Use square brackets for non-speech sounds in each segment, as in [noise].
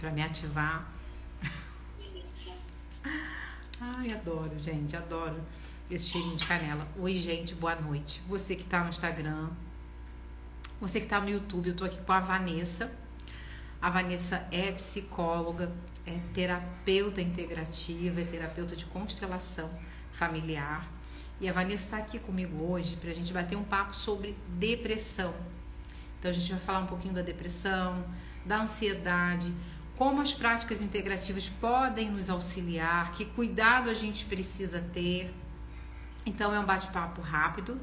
para me ativar. [laughs] Ai, adoro, gente, adoro esse cheirinho de canela. Oi, gente, boa noite. Você que tá no Instagram, você que tá no YouTube, eu tô aqui com a Vanessa. A Vanessa é psicóloga, é terapeuta integrativa, é terapeuta de constelação familiar. E a Vanessa está aqui comigo hoje para a gente bater um papo sobre depressão. Então a gente vai falar um pouquinho da depressão, da ansiedade, como as práticas integrativas podem nos auxiliar, que cuidado a gente precisa ter. Então é um bate-papo rápido,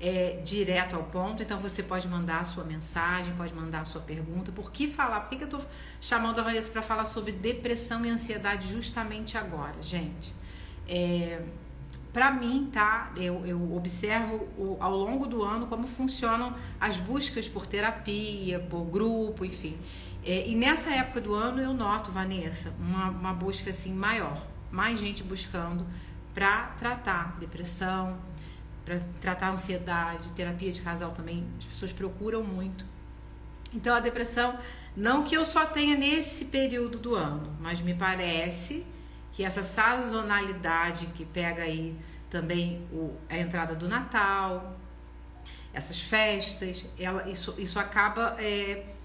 é, direto ao ponto. Então você pode mandar a sua mensagem, pode mandar a sua pergunta. Por que falar? Por que, que eu estou chamando a Vanessa para falar sobre depressão e ansiedade justamente agora, gente? É, para mim, tá? Eu, eu observo o, ao longo do ano como funcionam as buscas por terapia, por grupo, enfim. É, e nessa época do ano eu noto, Vanessa, uma, uma busca assim maior, mais gente buscando para tratar depressão, para tratar ansiedade, terapia de casal também. As pessoas procuram muito. Então a depressão, não que eu só tenha nesse período do ano, mas me parece que essa sazonalidade que pega aí também o, a entrada do Natal, essas festas, ela, isso, isso acaba. É,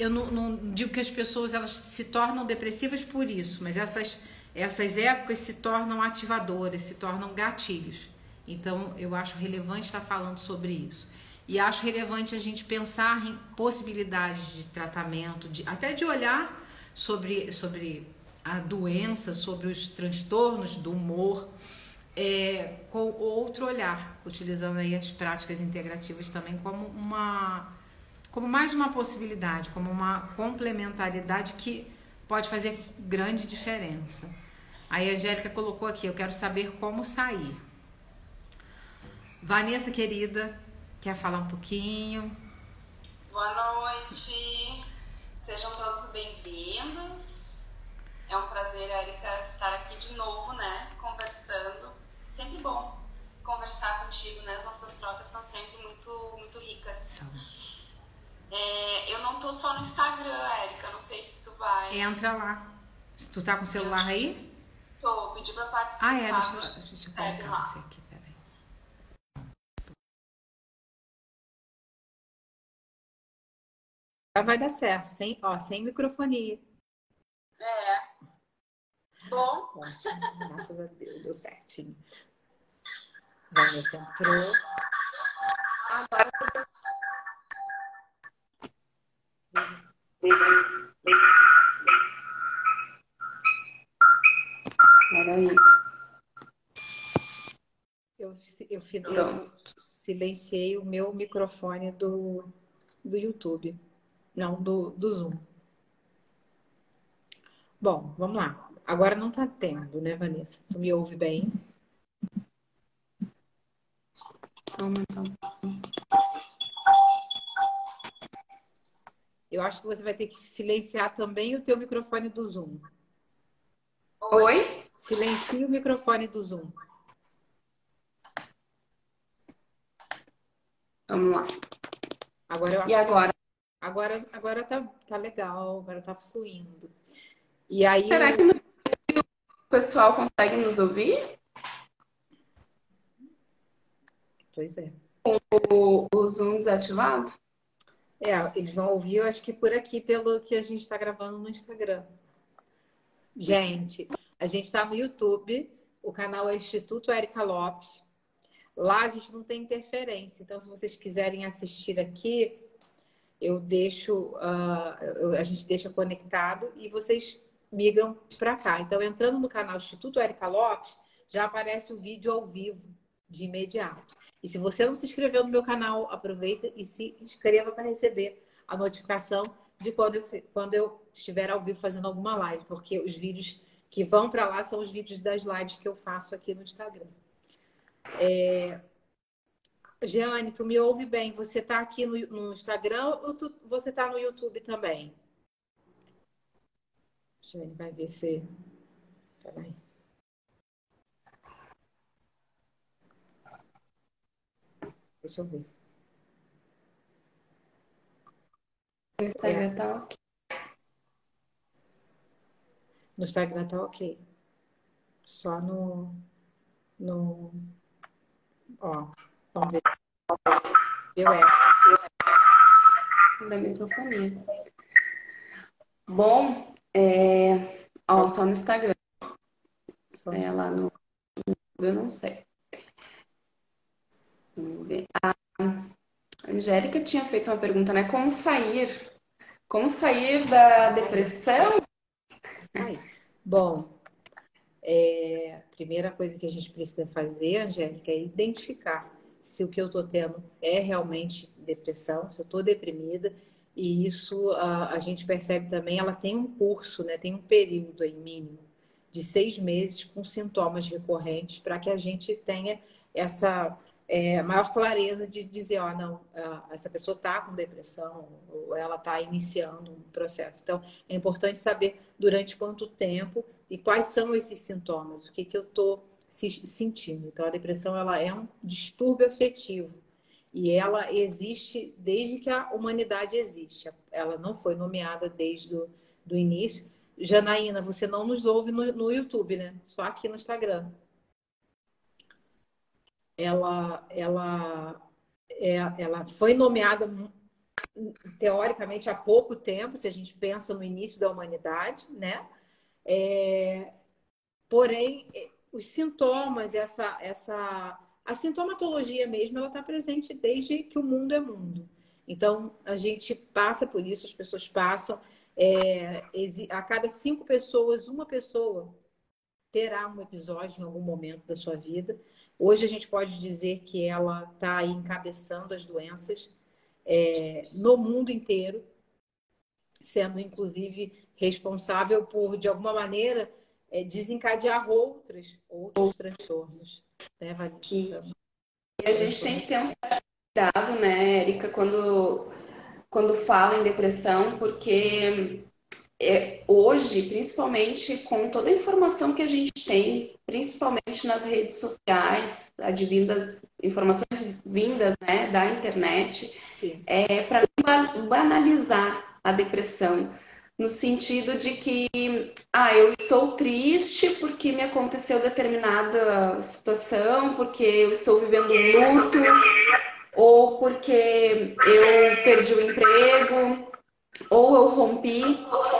eu não, não, digo que as pessoas elas se tornam depressivas por isso, mas essas, essas épocas se tornam ativadoras, se tornam gatilhos. Então eu acho relevante estar falando sobre isso. E acho relevante a gente pensar em possibilidades de tratamento, de, até de olhar sobre, sobre a doença, sobre os transtornos do humor, é, com outro olhar, utilizando aí as práticas integrativas também como uma como mais uma possibilidade, como uma complementaridade que pode fazer grande diferença. Aí a Angélica colocou aqui, eu quero saber como sair. Vanessa querida, quer falar um pouquinho? Boa noite. Sejam todos bem-vindos. É um prazer, Erika, estar aqui de novo, né? Conversando. Sempre bom conversar contigo, né? As nossas trocas são sempre muito, muito ricas. São. É, eu não tô só no Instagram, Erika. Não sei se tu vai. Entra lá. Se tu tá com o celular aí? Tô, pedi pra participar. Ah, é, deixa, eu, deixa eu colocar você aqui, peraí. Vai dar certo, sem, ó, sem microfonia. É. Bom. Ótimo, graças a Deus, deu certinho. Vanessa entrou. Agora Peraí. Eu, eu, eu silenciei o meu microfone do, do YouTube. Não, do, do Zoom. Bom, vamos lá. Agora não está tendo, né, Vanessa? Tu me ouve bem? Eu acho que você vai ter que silenciar também o teu microfone do Zoom. Oi? Silencie o microfone do Zoom. Vamos lá. Agora eu acho e agora? Que... Agora, agora tá, tá legal, agora tá fluindo. E aí. Será que o pessoal consegue nos ouvir? Pois é. Com o, o Zoom desativado? É, eles vão ouvir, eu acho que por aqui, pelo que a gente está gravando no Instagram. Gente, a gente está no YouTube, o canal é Instituto Érica Lopes. Lá a gente não tem interferência, então se vocês quiserem assistir aqui, eu deixo, uh, a gente deixa conectado e vocês migram para cá. Então, entrando no canal Instituto Érica Lopes, já aparece o vídeo ao vivo de imediato. E se você não se inscreveu no meu canal, aproveita e se inscreva para receber a notificação de quando eu, quando eu estiver ao vivo fazendo alguma live, porque os vídeos que vão para lá são os vídeos das lives que eu faço aqui no Instagram. É... Jeane, tu me ouve bem? Você está aqui no, no, Instagram ou tu, você está no YouTube também? Jane vai ver se. Peraí. Deixa eu ver. O Instagram tá ok. No Instagram tá ok. Só no. No. Ó, vamos ver. Deu é. Da microfonia. Bom, é... Ó, só no Instagram. Só é, lá no. Eu não sei. Ver. A Angélica tinha feito uma pergunta, né? Como sair? Como sair da depressão? Bom, é, a primeira coisa que a gente precisa fazer, Angélica, é identificar se o que eu estou tendo é realmente depressão, se eu estou deprimida. E isso a, a, gente percebe também, ela tem um curso, né, tem um período aí mínimo de seis meses com sintomas recorrentes para que a gente tenha essa é, maior clareza de dizer, ó, não, essa pessoa está com depressão ou ela está iniciando um processo. Então, é importante saber durante quanto tempo e quais são esses sintomas, o que, que eu estou sentindo. Então, a depressão ela é um distúrbio afetivo e ela existe desde que a humanidade existe. Ela não foi nomeada desde o do início. Janaína, você não nos ouve no, no YouTube, né? Só aqui no Instagram ela, ela, é, ela foi nomeada teoricamente há pouco tempo, se a gente pensa no início da humanidade, né? É, porém, é, os sintomas, essa, essa, a sintomatologia mesmo, ela está presente desde que o mundo é mundo. Então, a gente passa por isso, as pessoas passam. É, a cada cinco pessoas, uma pessoa terá um episódio em algum momento da sua vida. Hoje a gente pode dizer que ela está encabeçando as doenças é, no mundo inteiro, sendo inclusive responsável por, de alguma maneira, é, desencadear outras, outros transtornos. Né? E a gente tem que ter um cuidado, né, Erika, quando, quando fala em depressão, porque é, hoje, principalmente com toda a informação que a gente tem, principalmente nas redes sociais, advindas, informações vindas né, da internet, Sim. é para banalizar a depressão, no sentido de que, ah, eu estou triste porque me aconteceu determinada situação, porque eu estou vivendo um luto, ou porque eu perdi o emprego, ou eu rompi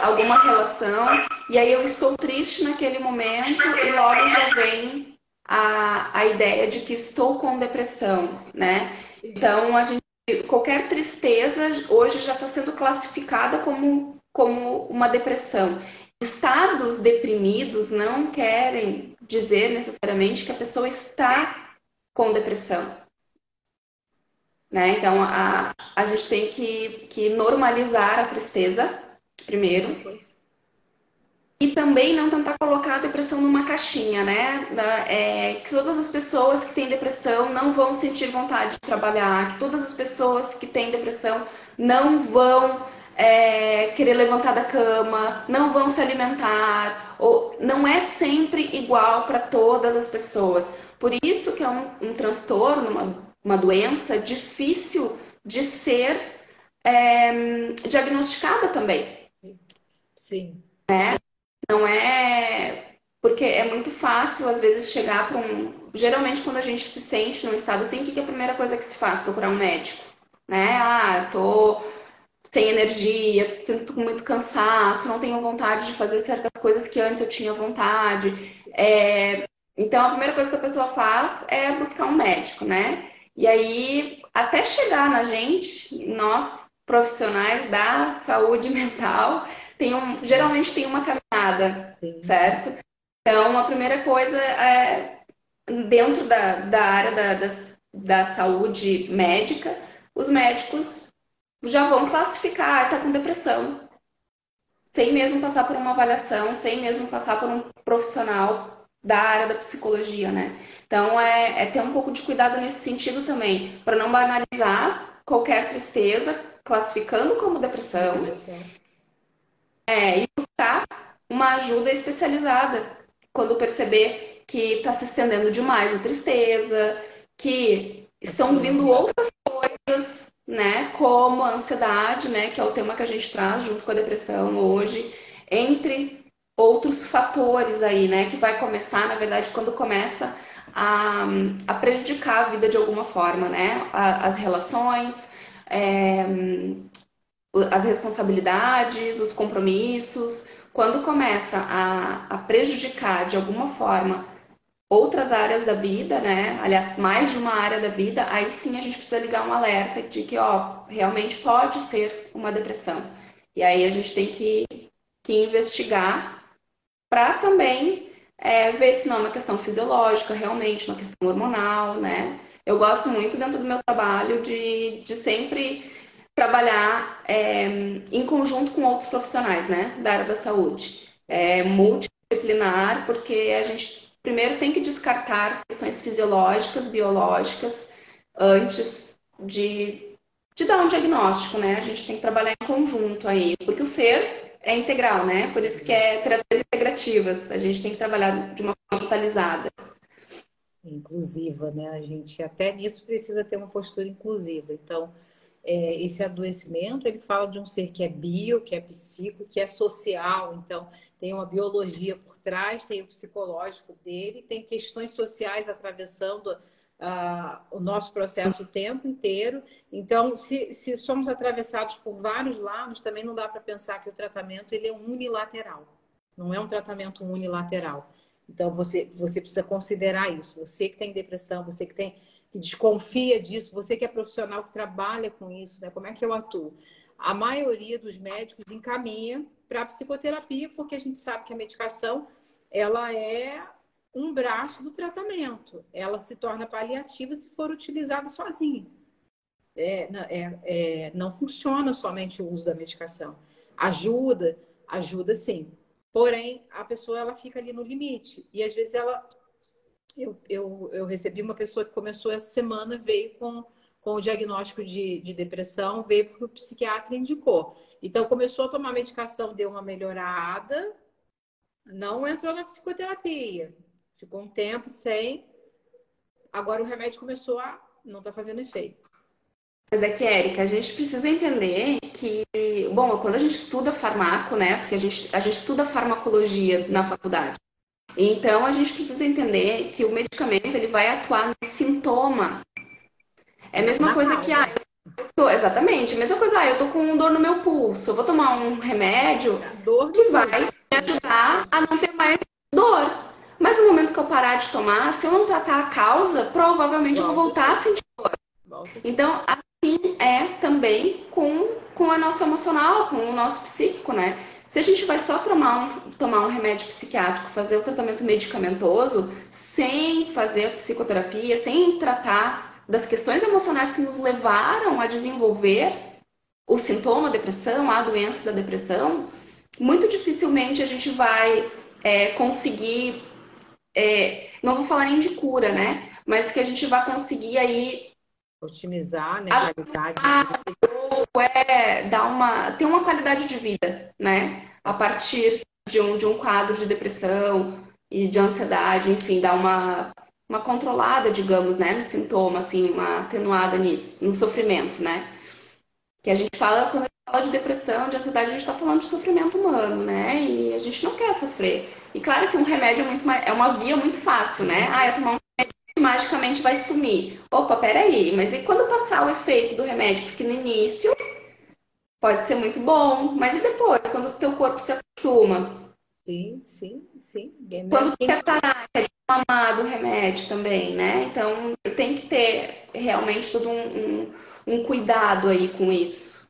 alguma relação e aí eu estou triste naquele momento e logo já vem a, a ideia de que estou com depressão, né? Então a gente qualquer tristeza hoje já está sendo classificada como como uma depressão. Estados deprimidos não querem dizer necessariamente que a pessoa está com depressão. Né? Então, a, a gente tem que, que normalizar a tristeza, primeiro. E também não tentar colocar a depressão numa caixinha, né? É, que todas as pessoas que têm depressão não vão sentir vontade de trabalhar, que todas as pessoas que têm depressão não vão é, querer levantar da cama, não vão se alimentar, ou não é sempre igual para todas as pessoas. Por isso que é um, um transtorno, uma uma doença difícil de ser é, diagnosticada também. Sim. Né? Não é. Porque é muito fácil, às vezes, chegar para um. Geralmente, quando a gente se sente num estado assim, o que é a primeira coisa que se faz? Procurar um médico. Né? Ah, tô sem energia, sinto muito cansaço, não tenho vontade de fazer certas coisas que antes eu tinha vontade. É... Então, a primeira coisa que a pessoa faz é buscar um médico, né? E aí, até chegar na gente, nós profissionais da saúde [laughs] mental, tem um, geralmente tem uma caminhada, Sim. certo? Então, a primeira coisa é, dentro da, da área da, da, da saúde médica, os médicos já vão classificar, está com depressão, sem mesmo passar por uma avaliação, sem mesmo passar por um profissional da área da psicologia, né? Então, é, é ter um pouco de cuidado nesse sentido também, para não banalizar qualquer tristeza, classificando como depressão. É, e buscar uma ajuda especializada quando perceber que está se estendendo demais a tristeza, que estão vindo outras coisas, né, como a ansiedade, né, que é o tema que a gente traz junto com a depressão hoje, entre outros fatores aí, né? Que vai começar, na verdade, quando começa a, a prejudicar a vida de alguma forma, né? As relações, é, as responsabilidades, os compromissos. Quando começa a, a prejudicar de alguma forma outras áreas da vida, né? Aliás, mais de uma área da vida, aí sim a gente precisa ligar um alerta de que, ó, realmente pode ser uma depressão. E aí a gente tem que, que investigar para também é, ver se não é uma questão fisiológica, realmente, uma questão hormonal, né? Eu gosto muito dentro do meu trabalho de, de sempre trabalhar é, em conjunto com outros profissionais, né, da área da saúde. É multidisciplinar, porque a gente primeiro tem que descartar questões fisiológicas, biológicas, antes de, de dar um diagnóstico, né? A gente tem que trabalhar em conjunto aí, porque o ser é integral, né? Por isso que é terapias integrativas. A gente tem que trabalhar de uma forma totalizada. Inclusiva, né? A gente até nisso precisa ter uma postura inclusiva. Então, é, esse adoecimento, ele fala de um ser que é bio, que é psico, que é social. Então, tem uma biologia por trás, tem o psicológico dele, tem questões sociais atravessando uh, o nosso processo o tempo inteiro. Então, se, se somos atravessados por vários lados, também não dá para pensar que o tratamento ele é unilateral. Não é um tratamento unilateral. Então, você, você precisa considerar isso. Você que tem depressão, você que tem que desconfia disso, você que é profissional que trabalha com isso, né? Como é que eu atuo? A maioria dos médicos encaminha para psicoterapia, porque a gente sabe que a medicação ela é um braço do tratamento. Ela se torna paliativa se for utilizada sozinha. É, é, é, não funciona somente o uso da medicação. Ajuda, ajuda sim. Porém, a pessoa ela fica ali no limite. E às vezes ela eu, eu, eu recebi uma pessoa que começou essa semana, veio com, com o diagnóstico de, de depressão, veio porque o psiquiatra indicou. Então, começou a tomar medicação, deu uma melhorada, não entrou na psicoterapia. Ficou um tempo sem. Agora o remédio começou a não está fazendo efeito. Mas é que, Érica, a gente precisa entender que, bom, quando a gente estuda farmaco, né? Porque a gente, a gente estuda farmacologia na faculdade. Então, a gente precisa entender que o medicamento ele vai atuar no sintoma. É a mesma coisa que, ah, tô, exatamente, a mesma coisa, ah, eu tô com dor no meu pulso, eu vou tomar um remédio que vai me ajudar a não ter mais dor. Mas no momento que eu parar de tomar, se eu não tratar a causa, provavelmente eu vou voltar a sentir dor. Então, assim é também com, com a nossa emocional, com o nosso psíquico, né? Se a gente vai só tomar um, tomar um remédio psiquiátrico, fazer o tratamento medicamentoso, sem fazer a psicoterapia, sem tratar das questões emocionais que nos levaram a desenvolver o sintoma da depressão, a doença da depressão, muito dificilmente a gente vai é, conseguir, é, não vou falar nem de cura, né? Mas que a gente vai conseguir aí otimizar né, a qualidade ou é dar uma ter uma qualidade de vida, né? A partir de um, de um quadro de depressão e de ansiedade, enfim, dar uma uma controlada, digamos, né, no sintoma, assim, uma atenuada nisso, no sofrimento, né? Que a gente fala, quando a gente fala de depressão, de ansiedade, a gente está falando de sofrimento humano, né? E a gente não quer sofrer. E claro que um remédio é, muito mais, é uma via muito fácil, né? Ah, eu tomar um magicamente vai sumir. Opa, peraí, mas e quando passar o efeito do remédio? Porque no início pode ser muito bom, mas e depois, quando o teu corpo se acostuma? Sim, sim, sim. Quando tu quer parar, quer desmamar do remédio também, né? Então tem que ter realmente todo um, um, um cuidado aí com isso.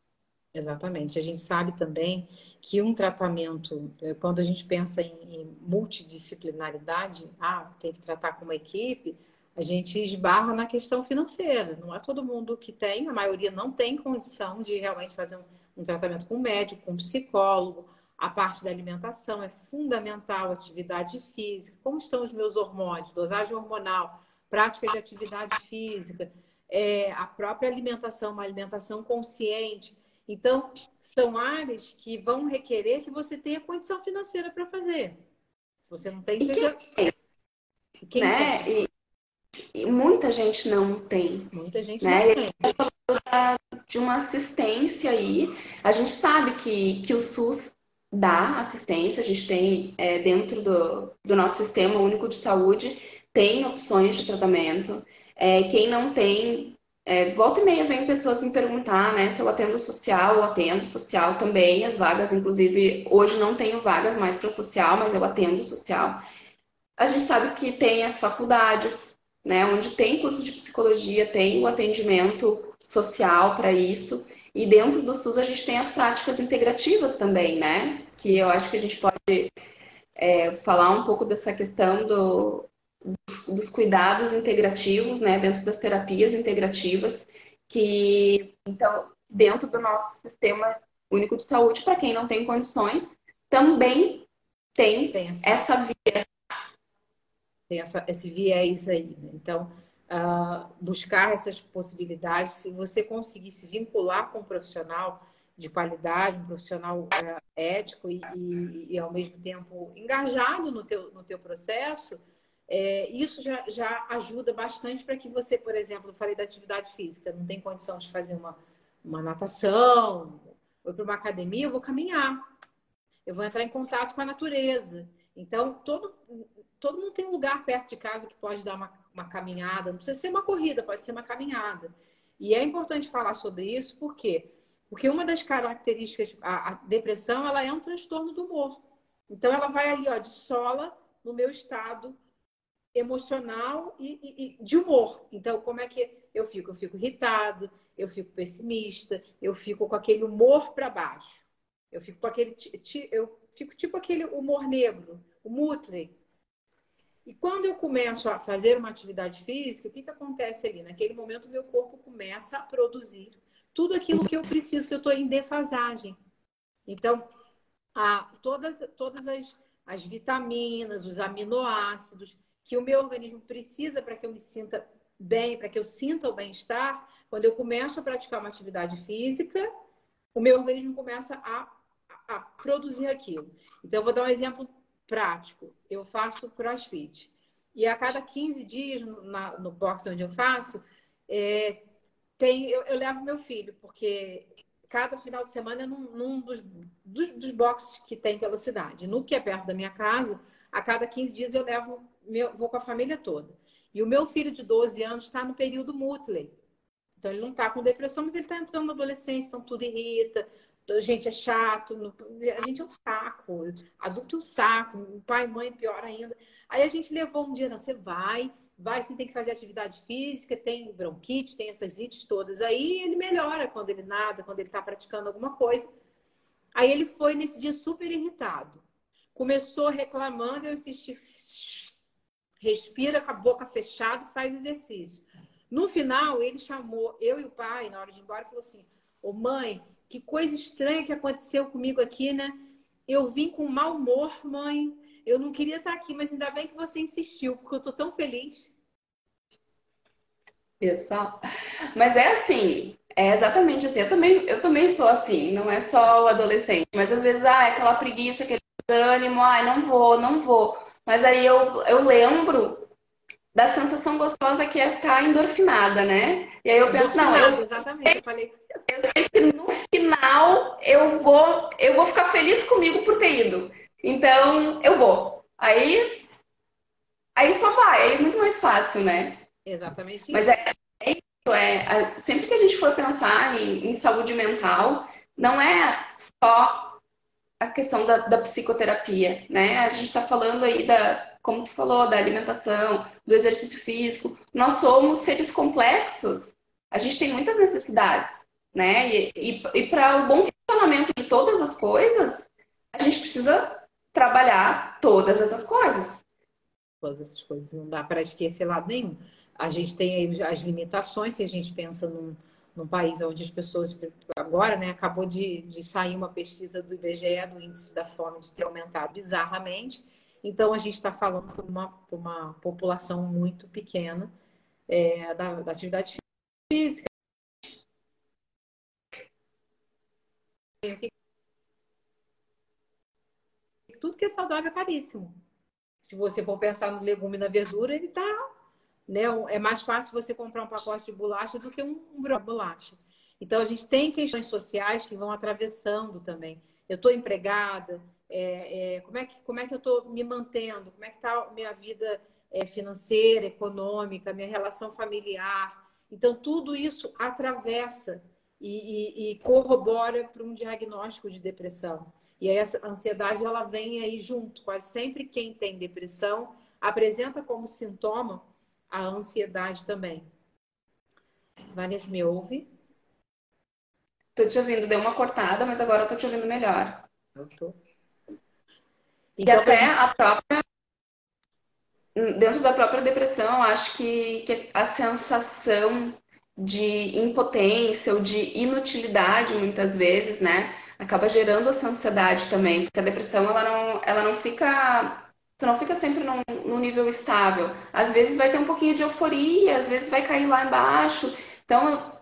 Exatamente. A gente sabe também que um tratamento, eh, quando a gente pensa em multidisciplinaridade, ah, tem que tratar com uma equipe, a gente esbarra na questão financeira. Não é todo mundo que tem, a maioria não tem condição de realmente fazer um, um tratamento com médico, com psicólogo. A parte da alimentação é fundamental, atividade física, como estão os meus hormônios, dosagem hormonal, prática de atividade física, é, a própria alimentação, uma alimentação consciente. Então, são áreas que vão requerer que você tenha condição financeira para fazer. Se você não tem, seja. Quem né? tem? E muita gente não tem. Muita gente né? não tem. de uma assistência aí. A gente sabe que, que o SUS dá assistência, a gente tem é, dentro do, do nosso sistema único de saúde, tem opções de tratamento. É, quem não tem, é, volta e meia vem pessoas me perguntar, né, se eu atendo social ou atendo social também, as vagas, inclusive, hoje não tenho vagas mais para social, mas eu atendo social. A gente sabe que tem as faculdades, né, onde tem curso de psicologia, tem o atendimento social para isso. E dentro do SUS a gente tem as práticas integrativas também, né? Que eu acho que a gente pode é, falar um pouco dessa questão do, dos, dos cuidados integrativos, né? Dentro das terapias integrativas, que então dentro do nosso sistema único de saúde, para quem não tem condições, também tem, tem essa via. Tem essa, esse viés aí. Né? Então, uh, buscar essas possibilidades. Se você conseguir se vincular com um profissional de qualidade, um profissional uh, ético e, e, e, ao mesmo tempo engajado no teu, no teu processo, é, isso já, já ajuda bastante para que você, por exemplo, eu falei da atividade física, não tem condição de fazer uma, uma natação, ou para uma academia, eu vou caminhar. Eu vou entrar em contato com a natureza. Então, todo, todo mundo tem um lugar perto de casa que pode dar uma uma caminhada, não precisa ser uma corrida, pode ser uma caminhada. E é importante falar sobre isso, por quê? Porque uma das características, a, a depressão, ela é um transtorno do humor. Então, ela vai ali, ó, de sola no meu estado emocional e, e, e, de humor. Então, como é que eu fico? Eu fico irritado, eu fico pessimista, eu fico com aquele humor para baixo. Eu fico com aquele, eu fico tipo aquele humor negro, o mutley, e quando eu começo a fazer uma atividade física, o que, que acontece ali? Naquele momento, meu corpo começa a produzir tudo aquilo que eu preciso, que eu estou em defasagem. Então, a, todas, todas as, as vitaminas, os aminoácidos que o meu organismo precisa para que eu me sinta bem, para que eu sinta o bem-estar, quando eu começo a praticar uma atividade física, o meu organismo começa a, a, produzir aquilo. Então, eu vou dar um exemplo prático. Eu faço crossfit. E a cada 15 dias, no box onde eu faço, é, tem, eu, eu, levo meu filho, porque cada final de semana é num, num dos, dos, dos boxes que tem pela cidade. No que é perto da minha casa, a cada 15 dias eu levo, meu, vou com a família toda. E o meu filho de 12 anos está no período Mutley. Então, ele não está com depressão, mas ele está entrando na adolescência, então tudo irrita, a gente é chato, a gente é um saco, adulto é um saco, pai e mãe pior ainda. Aí a gente levou um dia, não, você vai, vai, você tem que fazer atividade física, tem bronquite, tem essas ites todas. Aí ele melhora quando ele nada, quando ele está praticando alguma coisa. Aí ele foi nesse dia super irritado. Começou reclamando, eu insisti, respira com a boca fechada e faz exercício. No final, ele chamou eu e o pai, na hora de ir embora, falou assim: Ô mãe, que coisa estranha que aconteceu comigo aqui, né? Eu vim com mau humor, mãe. Eu não queria estar aqui, mas ainda bem que você insistiu, porque eu tô tão feliz. Pessoal, mas é assim, é exatamente assim. Eu também, eu também sou assim, não é só o adolescente, mas às vezes, ah, é aquela preguiça, aquele desânimo, ai, não vou, não vou. Mas aí eu, eu lembro da sensação gostosa que é estar endorfinada, né? E aí eu penso, não, eu, exatamente, eu falei. Eu sei que no final eu vou, eu vou ficar feliz comigo por ter ido. Então, eu vou. Aí aí só vai, aí é muito mais fácil, né? Exatamente isso. Mas é, é isso, é, sempre que a gente for pensar em, em saúde mental, não é só a questão da, da psicoterapia, né? A gente está falando aí da, como tu falou, da alimentação, do exercício físico. Nós somos seres complexos. A gente tem muitas necessidades, né? E, e, e para o bom funcionamento de todas as coisas, a gente precisa trabalhar todas essas coisas. Todas essas coisas. Não dá para esquecer lado nenhum. A gente tem aí as limitações, se a gente pensa num, num país onde as pessoas, agora, né, acabou de, de sair uma pesquisa do IBGE, do índice da fome de ter aumentado bizarramente. Então, a gente está falando por uma, uma população muito pequena é, da, da atividade física. Tudo que é saudável é caríssimo. Se você for pensar no legume e na verdura, ele está. Né, é mais fácil você comprar um pacote de bolacha do que um, um bolacha. Então, a gente tem questões sociais que vão atravessando também Eu estou empregada? É, é, como, é que, como é que eu estou me mantendo? Como é que está minha vida é, financeira, econômica, minha relação familiar? Então, tudo isso atravessa e, e, e corrobora para um diagnóstico de depressão. E aí, essa ansiedade ela vem aí junto. Quase sempre quem tem depressão apresenta como sintoma a ansiedade também. Vanessa, me ouve? Tô te ouvindo, deu uma cortada, mas agora eu tô te ouvindo melhor. Eu tô. Então, e até gente... a própria. Dentro da própria depressão, acho que, que a sensação de impotência ou de inutilidade, muitas vezes, né? Acaba gerando essa ansiedade também, porque a depressão ela não, ela não fica. Você não fica sempre num, num nível estável. Às vezes vai ter um pouquinho de euforia, às vezes vai cair lá embaixo. Então,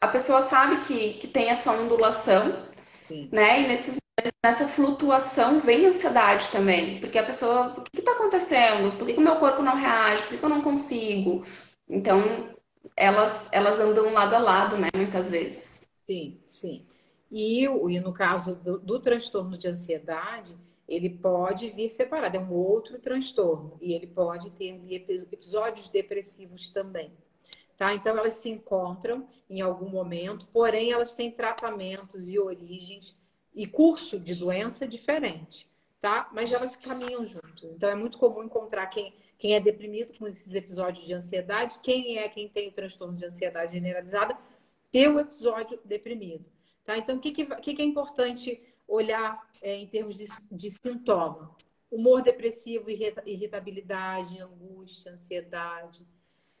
a pessoa sabe que, que tem essa ondulação, Sim. né? E nesses, nessa flutuação vem ansiedade também, porque a pessoa, o que está acontecendo? Por que o meu corpo não reage? Por que eu não consigo? Então, elas, elas andam lado a lado, né? Muitas vezes. Sim, sim. E, e no caso do, do transtorno de ansiedade, ele pode vir separado, é um outro transtorno, e ele pode ter episódios depressivos também. Tá? Então, elas se encontram em algum momento, porém, elas têm tratamentos e origens e curso de doença diferente, tá? Mas elas caminham juntos. Então, é muito comum encontrar quem, quem é deprimido com esses episódios de ansiedade, quem é quem tem o transtorno de ansiedade generalizada, ter o episódio deprimido, tá? Então, o que, que, que é importante olhar é, em termos de, de sintoma? Humor depressivo, irritabilidade, angústia, ansiedade,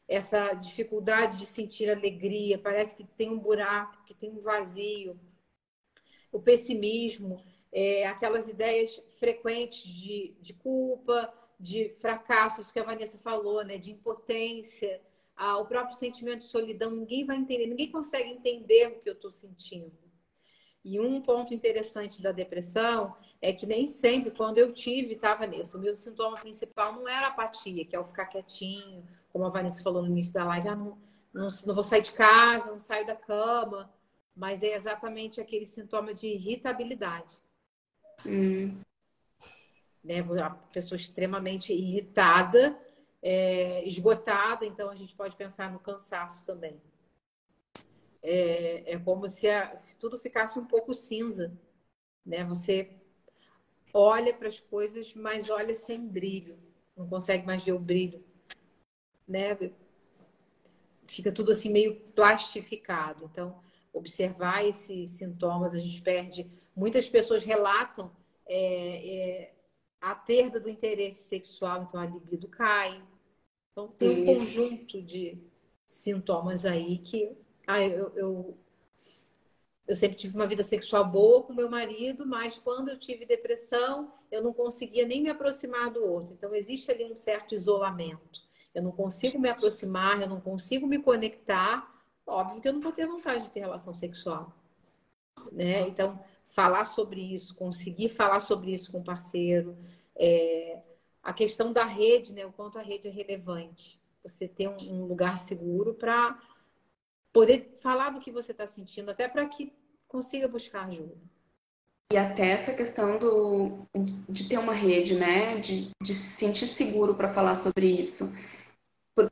essa dificuldade de sentir alegria, parece que tem um buraco, que tem um vazio. O pessimismo, é, aquelas ideias frequentes de, de culpa, de fracassos que a Vanessa falou, né, de impotência, ah, o próprio sentimento de solidão, ninguém vai entender, ninguém consegue entender o que eu estou sentindo. E um ponto interessante da depressão é que nem sempre, quando eu tive, estava nesse. O meu sintoma principal não era apatia, que é o ficar quietinho, como a Vanessa falou no início da live, ah, não, não, não vou sair de casa, não saio da cama, mas é exatamente aquele sintoma de irritabilidade. Hum. Né? A pessoa extremamente irritada, é, esgotada, então a gente pode pensar no cansaço também é, é como se, a, se tudo ficasse um pouco cinza, né? Você olha para as coisas, mas olha sem brilho, não consegue mais ver o brilho, né? Fica tudo assim meio plastificado. Então, observar esses sintomas, a gente perde. Muitas pessoas relatam é, é, a perda do interesse sexual, então a libido cai. Então, tem um conjunto de sintomas aí que ah, eu, eu, eu sempre tive uma vida sexual boa com meu marido, mas quando eu tive depressão, eu não conseguia nem me aproximar do outro. Então, existe ali um certo isolamento. Eu não consigo me aproximar, eu não consigo me conectar. Óbvio que eu não vou ter vontade de ter relação sexual. Né? Então, falar sobre isso, conseguir falar sobre isso com o parceiro. É... A questão da rede, né? o quanto a rede é relevante. Você ter um lugar seguro para poder falar do que você está sentindo, até para que consiga buscar ajuda. E até essa questão do, de ter uma rede, né? De, de se sentir seguro para falar sobre isso.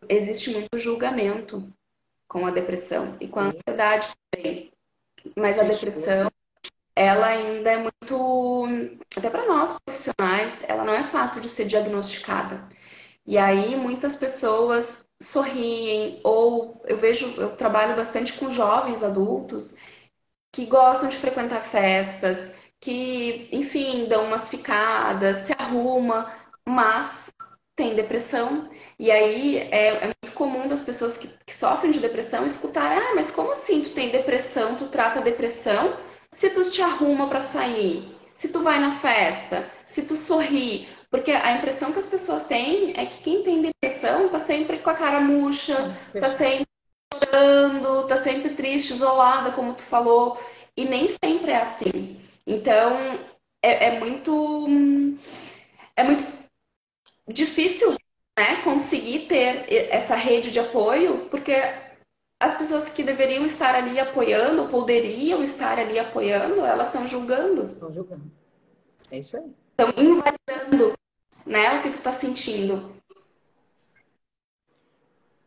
Existe muito julgamento com a depressão e com a ansiedade também. Mas a depressão, ela ainda é muito. Até para nós profissionais, ela não é fácil de ser diagnosticada. E aí muitas pessoas sorriem, ou eu vejo, eu trabalho bastante com jovens adultos que gostam de frequentar festas, que, enfim, dão umas ficadas, se arruma, mas tem depressão. E aí é, é muito comum das pessoas que, que, sofrem de depressão escutar: ah, mas como assim tu tem depressão, tu trata depressão se tu te arruma para sair, se tu vai na festa, se tu sorri. Porque a impressão que as pessoas têm é que quem tem depressão tá sempre com a cara murcha, tá sempre chorando, tá sempre triste, isolada, como tu falou. E nem sempre é assim. Então, é, é muito. É muito difícil né, conseguir ter essa rede de apoio, porque as pessoas que deveriam estar ali apoiando, poderiam estar ali apoiando, elas estão julgando. Estão julgando. É isso aí. Estão invalidando, né, o que tu está sentindo.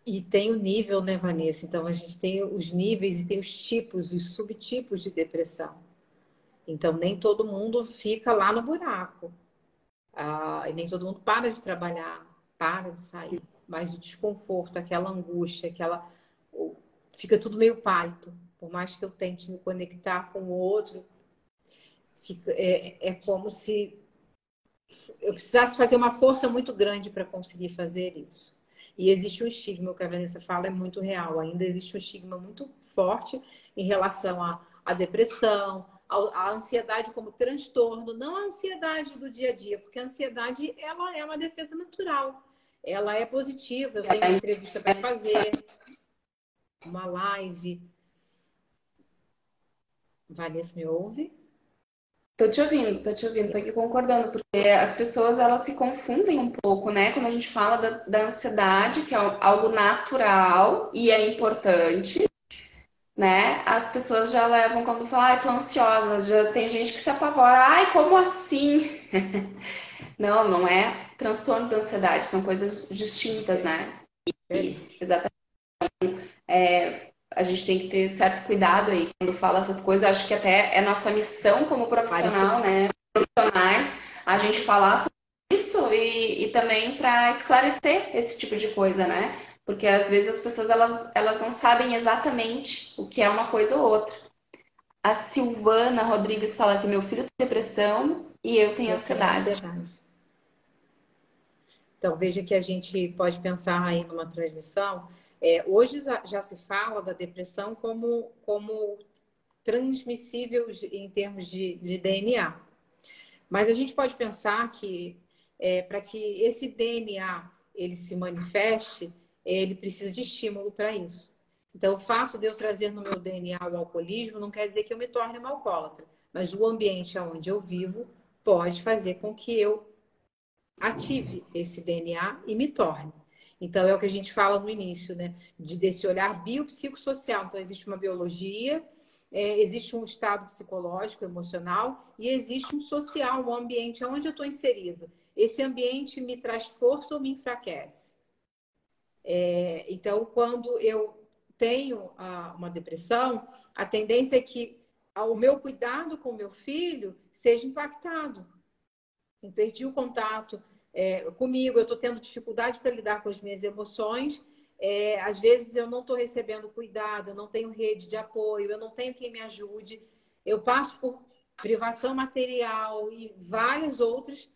E tem o nível, né, Vanessa? Então a gente tem os níveis e tem os tipos, os subtipos de depressão. Então nem todo mundo fica lá no buraco. Ah, e nem todo mundo para de trabalhar, para de sair. Mas o desconforto, aquela angústia, aquela. Fica tudo meio pálido. Por mais que eu tente me conectar com o outro, fica, é, é como se eu precisasse fazer uma força muito grande para conseguir fazer isso. E existe um estigma, o que a Vanessa fala é muito real. Ainda existe um estigma muito forte em relação à, à depressão, à, ansiedade como transtorno, não a ansiedade do dia a dia, porque a ansiedade ela é uma defesa natural. Ela é positiva. Eu tenho uma entrevista para fazer, uma live. Vanessa me ouve? Tô te ouvindo, tô te ouvindo, tô aqui concordando, porque as pessoas elas se confundem um pouco, né? Quando a gente fala da, da ansiedade, que é algo natural e é importante, né? As pessoas já levam quando falam, ai, tô ansiosa, já tem gente que se apavora, ai, como assim? [laughs] não, não é transtorno da ansiedade, são coisas distintas, né? E, exatamente. É, a gente tem que ter certo cuidado aí quando fala essas coisas. Acho que até é nossa missão como profissional, né? Profissionais, a gente falar sobre isso e, e também para esclarecer esse tipo de coisa, né? Porque às vezes as pessoas elas, elas não sabem exatamente o que é uma coisa ou outra. A Silvana Rodrigues fala que meu filho tem depressão e eu tenho eu ansiedade. Tenho ansiedade. Então veja que a gente pode pensar aí numa transmissão é, hoje já se fala da depressão como, como transmissível em termos de, de DNA. Mas a gente pode pensar que é, para que esse DNA ele se manifeste, ele precisa de estímulo para isso. Então, o fato de eu trazer no meu DNA o alcoolismo não quer dizer que eu me torne uma alcoólatra, mas o ambiente onde eu vivo pode fazer com que eu ative esse DNA e me torne. Então, é o que a gente fala no início, né? De, desse olhar biopsicossocial. Então, existe uma biologia, é, existe um estado psicológico, emocional, e existe um social, um ambiente onde eu estou inserido. Esse ambiente me traz força ou me enfraquece? É, então, quando eu tenho a, uma depressão, a tendência é que o meu cuidado com o meu filho seja impactado. Eu perdi o contato é, comigo, eu estou tendo dificuldade para lidar com as minhas emoções. É, às vezes eu não estou recebendo cuidado, eu não tenho rede de apoio, eu não tenho quem me ajude. Eu passo por privação material e várias outras,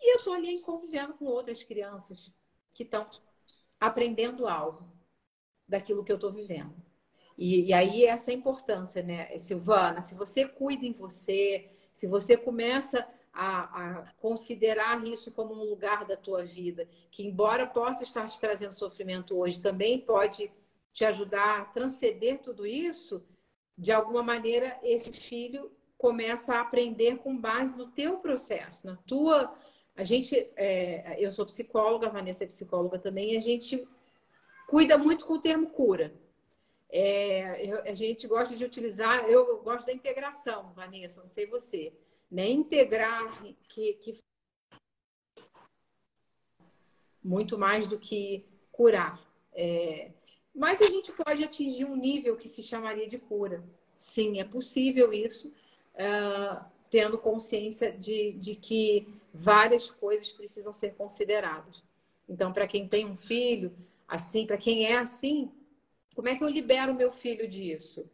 e eu estou ali convivendo com outras crianças que estão aprendendo algo daquilo que eu estou vivendo. E, e, aí essa importância, né, Silvana? Se você cuida em você, se você começa a, a, considerar isso como um lugar da tua vida, que embora possa estar te trazendo sofrimento hoje, também pode te ajudar a transcender tudo isso, de alguma maneira esse filho começa a aprender com base no teu processo, na tua. A gente, é, eu sou psicóloga, a Vanessa é psicóloga também, e a gente cuida muito com o termo cura. É, a gente gosta de utilizar, eu gosto da integração, Vanessa, não sei você né? integrar que, que muito mais do que curar. É... Mas a gente pode atingir um nível que se chamaria de cura. Sim, é possível isso, uh, tendo consciência de, de que várias coisas precisam ser consideradas. Então, para quem tem um filho assim, para quem é assim, como é que eu libero meu filho disso?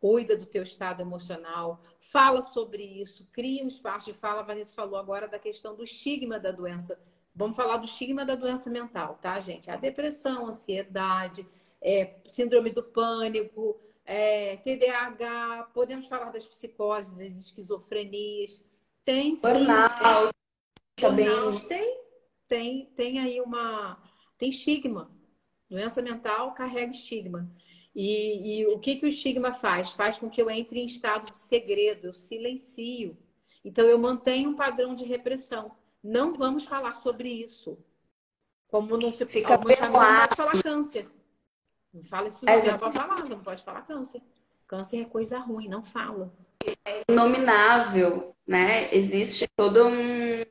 Cuida do teu estado emocional, fala sobre isso, cria um espaço de fala. A Vanessa falou agora da questão do estigma da doença. Vamos falar do estigma da doença mental, tá, gente? A depressão, ansiedade, é, síndrome do pânico, é, TDAH, podemos falar das psicoses, das esquizofrenias. Tem. Burnout. Burnout. Tem, tem, tem aí uma. Tem estigma. Doença mental carrega estigma. E, e, o que, que o estigma faz? Faz com que eu entre em estado de segredo, eu silencio. Então, eu mantenho um padrão de repressão. Não vamos falar sobre isso. Como não se fica algumas famílias falar câncer. Não fala isso, é, não pode falar, não pode falar câncer. Câncer é coisa ruim, não fala. É inominável, né? Existe todo um,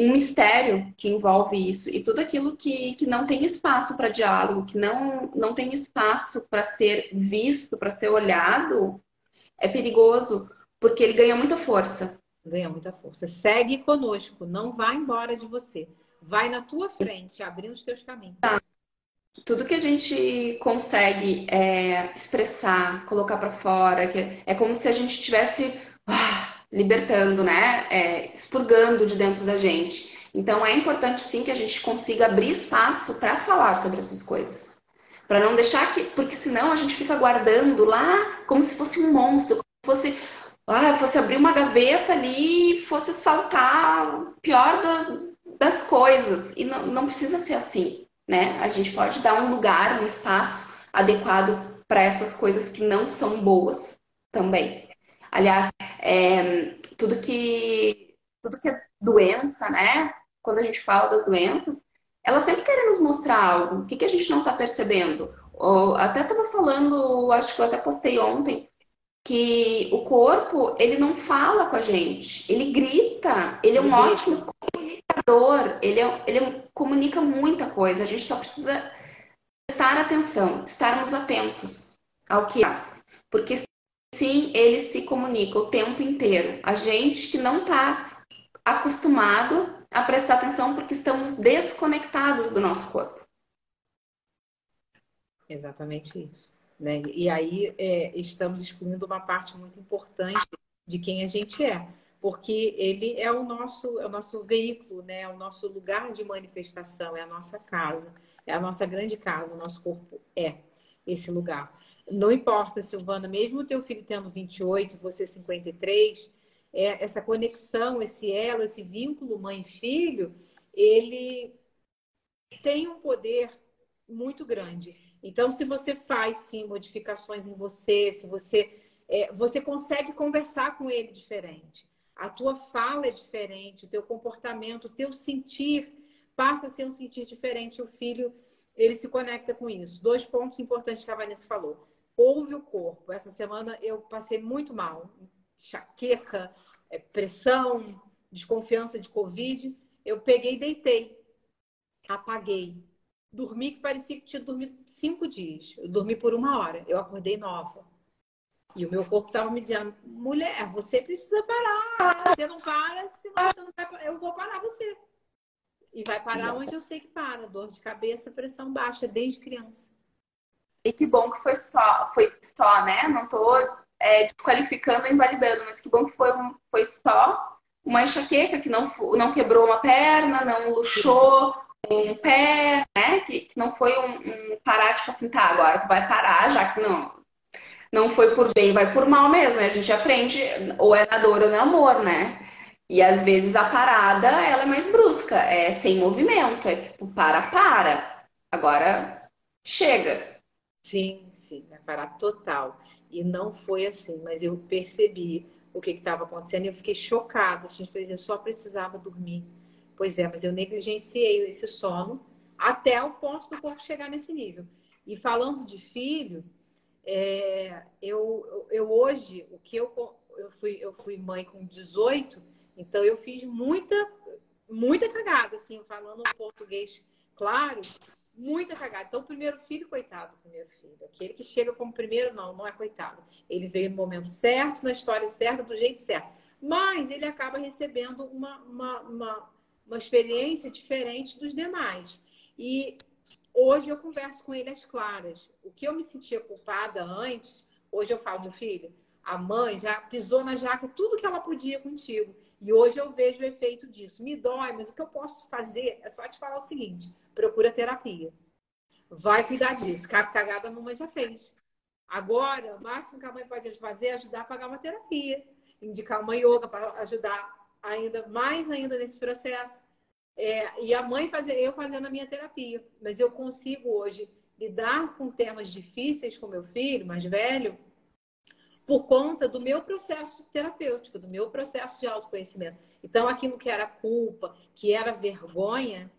um mistério que envolve isso. E tudo aquilo que, que não tem espaço para diálogo, que não, não tem espaço para ser visto, para ser olhado, é perigoso, porque ele ganha muita força. Ganha muita força. Segue conosco, não vá embora de você. Vai na tua frente, abrindo os teus caminhos. Tá tudo que a gente consegue é, expressar, colocar para fora, que é como se a gente estivesse ah, libertando, né? É, expurgando de dentro da gente. Então é importante sim que a gente consiga abrir espaço para falar sobre essas coisas. Para não deixar que. Porque senão a gente fica guardando lá como se fosse um monstro, como se fosse. Ah, fosse abrir uma gaveta ali e fosse saltar o pior do, das coisas. E não, não precisa ser assim né? A gente pode dar um lugar, um espaço adequado para essas coisas que não são boas também. Aliás, é, tudo que tudo que é doença, né? Quando a gente fala das doenças, elas sempre querem nos mostrar algo. O que, que a gente não está percebendo? Ou, até estava falando, acho que eu até postei ontem, que o corpo ele não fala com a gente, ele grita, ele é um ótimo comunicador, ele, é, ele comunica muita coisa, a gente só precisa prestar atenção, estarmos atentos ao que faz. Porque sim, ele se comunica o tempo inteiro. A gente que não está acostumado a prestar atenção porque estamos desconectados do nosso corpo. Exatamente isso. Né? E aí é, estamos excluindo uma parte muito importante de quem a gente é porque ele é o nosso, é o nosso veículo, né? É o nosso lugar de manifestação, é a nossa casa, é a nossa grande casa, o nosso corpo é esse lugar. Não importa, Silvana, mesmo o teu filho tendo 28, você 53, é, essa conexão, esse elo, esse vínculo mãe-filho, ele tem um poder muito grande. Então, se você faz sim modificações em você, se você é, você consegue conversar com ele diferente a tua fala é diferente, o teu comportamento, o teu sentir passa a ser um sentir diferente. O filho, ele se conecta com isso. Dois pontos importantes que a Vanessa falou. Ouve o corpo. Essa semana eu passei muito mal. Chaqueca, é, pressão, desconfiança de Covid. Eu peguei e deitei. Apaguei. Dormi que parecia que tinha dormido cinco dias. Eu dormi por uma hora. Eu acordei nova. E o meu corpo estava me dizendo, mulher, você precisa parar. Você não para, senão você não vai Eu vou parar você. E vai parar onde eu sei que para. Dor de cabeça, pressão baixa, desde criança. E que bom que foi só, foi só, né? Não tô é, desqualificando ou invalidando, mas que bom que foi, foi só uma enxaqueca que não, não quebrou uma perna, não luxou um pé, né? Que, que não foi um, um parar, tipo assim, tá, agora tu vai parar, já que não, não foi por bem, vai por mal mesmo. A gente aprende, ou é na dor ou no amor, né? E às vezes a parada, ela é mais brusca, é sem movimento, é tipo, para, para. Agora, chega. Sim, sim, vai parar total. E não foi assim, mas eu percebi o que estava acontecendo e eu fiquei chocada. A gente fez, eu só precisava dormir. Pois é, mas eu negligenciei esse sono até o ponto do corpo chegar nesse nível. E falando de filho, é, eu, eu hoje, o que eu, eu, fui, eu fui mãe com 18, então eu fiz muita, muita cagada, assim, falando português claro, muita cagada. Então, o primeiro filho, coitado, primeiro filho. Aquele que chega como primeiro, não, não é coitado. Ele veio no momento certo, na história certa, do jeito certo. Mas ele acaba recebendo uma, uma, uma, uma experiência diferente dos demais. E Hoje eu converso com ele às claras. O que eu me sentia culpada antes, hoje eu falo, meu filho, a mãe já pisou na jaca tudo que ela podia contigo. E hoje eu vejo o efeito disso. Me dói, mas o que eu posso fazer é só te falar o seguinte: procura terapia. Vai cuidar disso. Cagada a mamãe já fez. Agora, o máximo que a mãe pode fazer é ajudar a pagar uma terapia, indicar uma yoga para ajudar ainda mais ainda nesse processo. É, e a mãe fazer, eu fazendo a minha terapia. Mas eu consigo hoje lidar com temas difíceis com meu filho, mais velho, por conta do meu processo terapêutico, do meu processo de autoconhecimento. Então, aquilo que era culpa, que era vergonha,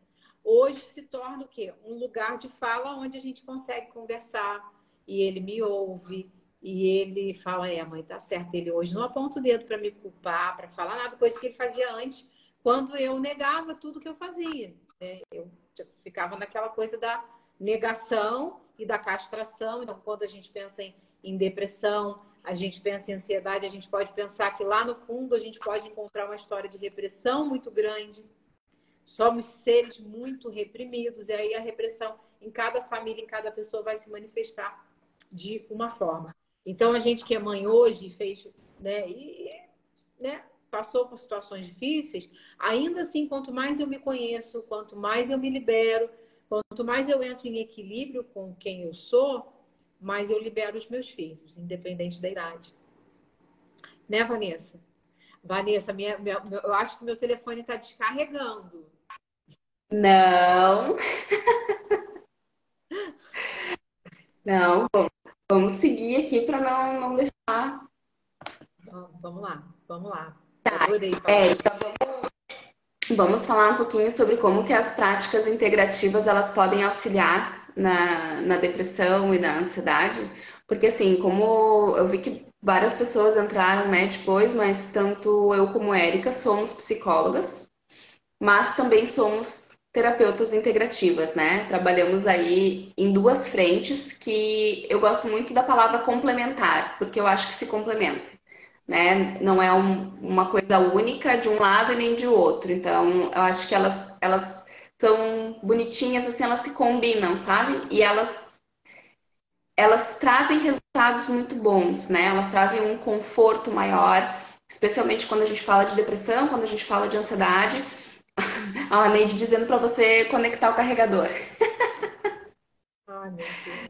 hoje se torna o quê? Um lugar de fala onde a gente consegue conversar e ele me ouve e ele fala: É, mãe, tá certo. Ele hoje não aponta o dedo para me culpar, para falar nada, coisa que ele fazia antes, quando eu negava tudo que eu fazia. Né? Eu ficava naquela coisa da negação e da castração. Então, quando a gente pensa em, em depressão, a gente pensa em ansiedade, a gente pode pensar que lá no fundo a gente pode encontrar uma história de repressão muito grande. Somos seres muito reprimidos, e aí a repressão em cada família, em cada pessoa vai se manifestar de uma forma. Então, a gente que é mãe hoje fez, né, e, né, passou por situações difíceis, ainda assim, quanto mais eu me conheço, quanto mais eu me libero, quanto mais eu entro em equilíbrio com quem eu sou, mais eu libero os meus filhos, independente da idade. Né, Vanessa? Vanessa, minha, minha, eu acho que meu telefone está descarregando. Não. Não, Vamos seguir aqui para não, não deixar. Vamos lá, vamos lá. Tá. É, então vamos, vamos falar um pouquinho sobre como que as práticas integrativas elas podem auxiliar na, na depressão e na ansiedade. Porque assim, como eu vi que várias pessoas entraram né, depois, mas tanto eu como Érica somos psicólogas, mas também somos terapeutas integrativas, né? Trabalhamos aí em duas frentes que eu gosto muito da palavra complementar, porque eu acho que se complementa, né? Não é um, uma coisa única de um lado nem de outro. Então, eu acho que elas, elas são bonitinhas, assim, elas se combinam, sabe? E elas elas trazem resultados muito bons, né? Elas trazem um conforto maior, especialmente quando a gente fala de depressão, quando a gente fala de ansiedade [laughs] a Neide dizendo para você conectar o carregador. [laughs] Ai, meu Deus.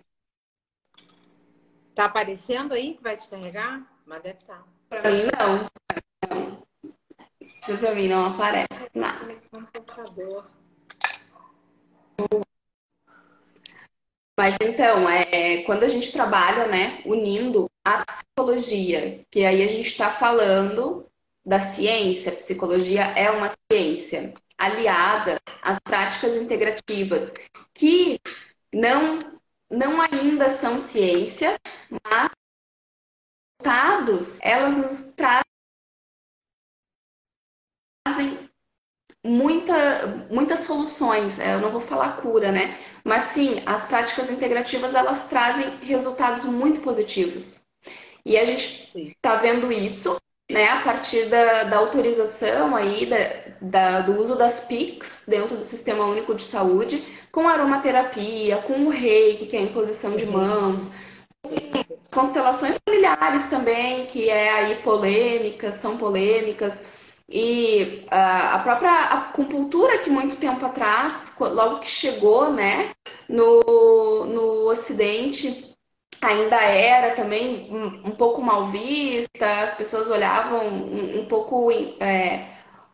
Tá aparecendo aí que vai descarregar? Mas deve estar. Tá. Para mim não. não. Para mim não aparece nada. computador. Mas então, é, quando a gente trabalha, né, unindo a psicologia, que aí a gente está falando da ciência, psicologia é uma ciência aliada às práticas integrativas, que não, não ainda são ciência, mas resultados, elas nos trazem muita, muitas soluções. Eu não vou falar cura, né? Mas sim, as práticas integrativas elas trazem resultados muito positivos. E a gente está vendo isso né, a partir da, da autorização aí da, da, do uso das PICs dentro do Sistema Único de Saúde, com aromaterapia, com o reiki, que é a imposição de mãos, constelações familiares também, que é aí polêmicas, são polêmicas, e uh, a própria acupuntura que muito tempo atrás, logo que chegou, né, no, no Ocidente, ainda era também um, pouco mal vista, as pessoas olhavam um, um pouco é,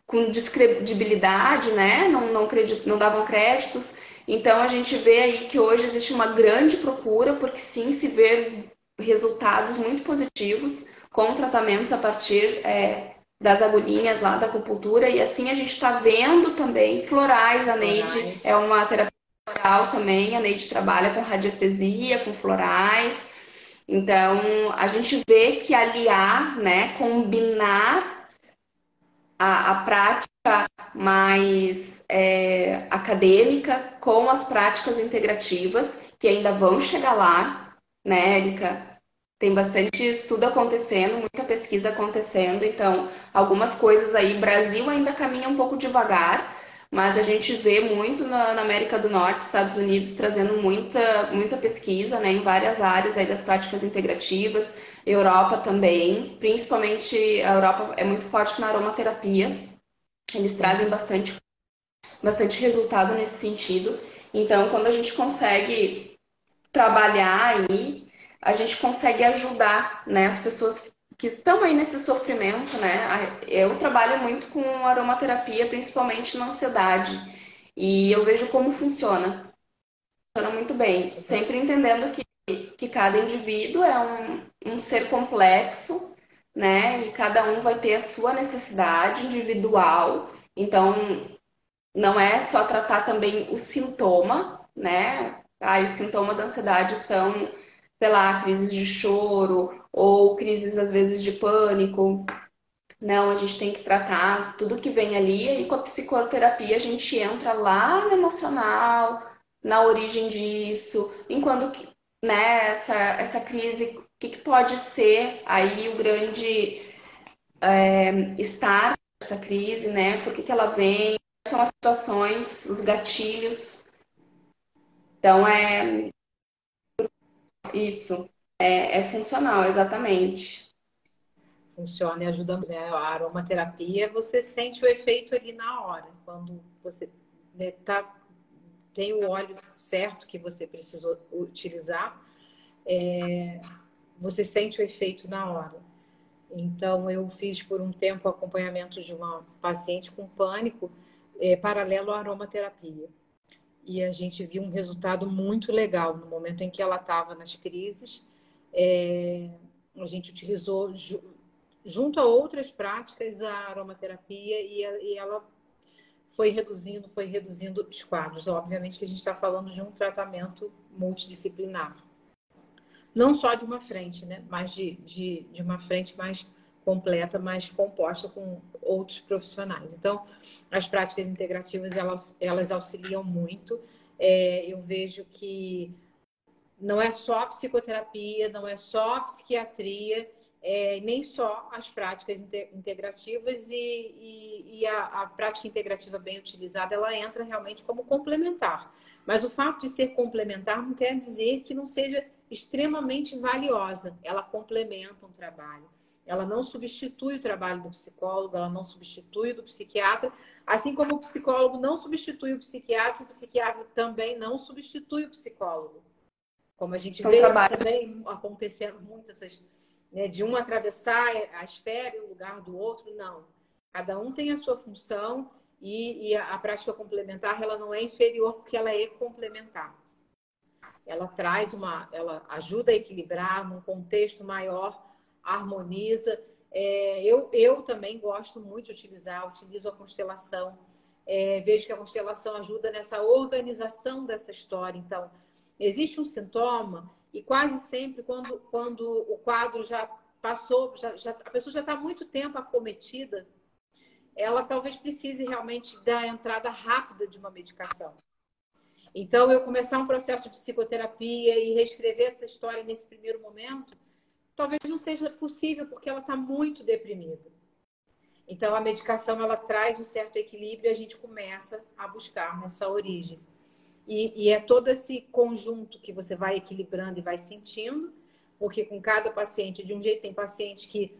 com descredibilidade, né? Não, não, credit, não davam créditos. Então a gente vê aí que hoje existe uma grande procura, porque sim se vê resultados muito positivos com tratamentos a partir é, das agulhinhas lá da acupuntura. E assim a gente está vendo também florais, a Neide é uma terapia floral também. A Neide trabalha com radiestesia, com florais. Então, a gente vê que aliar, né, combinar a, a prática mais é, acadêmica com as práticas integrativas, que ainda vão chegar lá, né, Érica? Tem bastante estudo acontecendo, muita pesquisa acontecendo, então algumas coisas aí, Brasil ainda caminha um pouco devagar, mas a gente vê muito na, na, América do Norte, Estados Unidos, trazendo muita, muita pesquisa né, em várias áreas aí das práticas integrativas, Europa também, principalmente a Europa é muito forte na aromaterapia, eles trazem bastante, bastante resultado nesse sentido. Então, quando a gente consegue trabalhar aí, a gente consegue ajudar né, as pessoas que estão aí nesse sofrimento, né? Eu trabalho muito com aromaterapia, principalmente na ansiedade, e eu vejo como funciona. Funciona muito bem, sempre entendendo que, que cada indivíduo é um, um ser complexo, né? E cada um vai ter a sua necessidade individual. Então, não é só tratar também o sintoma, né? Ah, os sintomas da ansiedade são, sei lá, crises de choro ou crises às vezes de pânico. Não, a gente tem que tratar tudo que vem ali e com a psicoterapia a gente entra lá no emocional, na origem disso, enquanto né, essa, essa crise, o que, que pode ser aí o grande é, estar essa crise, né? Por que, que ela vem? São as situações, os gatilhos. Então é isso. É, é funcional, exatamente. Funciona e ajuda né? a aromaterapia, você sente o efeito ali na hora, quando você né, tá, tem o óleo certo que você precisou utilizar, é, você sente o efeito na hora. Então, eu fiz por um tempo acompanhamento de uma paciente com pânico, é, paralelo à aromaterapia. E a gente viu um resultado muito legal no momento em que ela estava nas crises. É, a gente utilizou, junto a outras práticas, a aromaterapia e, a, e ela foi reduzindo, foi reduzindo os quadros. Obviamente que a gente está falando de um tratamento multidisciplinar não só de uma frente, né? mas de, de, de uma frente mais completa, mais composta com outros profissionais. Então, as práticas integrativas, elas, elas auxiliam muito. É, eu vejo que não é só psicoterapia, não é só psiquiatria, é, nem só as práticas integrativas e, e, e a, a, prática integrativa bem utilizada, ela entra realmente como complementar. Mas o fato de ser complementar não quer dizer que não seja extremamente valiosa. Ela complementa um trabalho. Ela não substitui o trabalho do psicólogo, ela não substitui o do psiquiatra, assim como o psicólogo não substitui o psiquiatra, o psiquiatra também não substitui o psicólogo. Como a gente então, vê trabalho. também acontecendo muito essas, né, de um atravessar a esfera e o lugar do outro, não. Cada um tem a sua função e, e a, a prática complementar ela não é inferior porque ela é complementar ela traz uma, ela ajuda a equilibrar num contexto maior, harmoniza. É, eu, eu também gosto muito de utilizar, utilizo a constelação. É, vejo que a constelação ajuda nessa organização dessa história. Então, existe um sintoma e quase sempre quando, quando o quadro já passou, já, já, a pessoa já está muito tempo acometida, ela talvez precise realmente da entrada rápida de uma medicação. Então, eu começar um processo de psicoterapia e reescrever essa história nesse primeiro momento, talvez não seja possível porque ela está muito deprimida. Então, a medicação ela traz um certo equilíbrio e a gente começa a buscar nessa origem. E, e é todo esse conjunto que você vai equilibrando e vai sentindo, porque com cada paciente, de um jeito, tem paciente que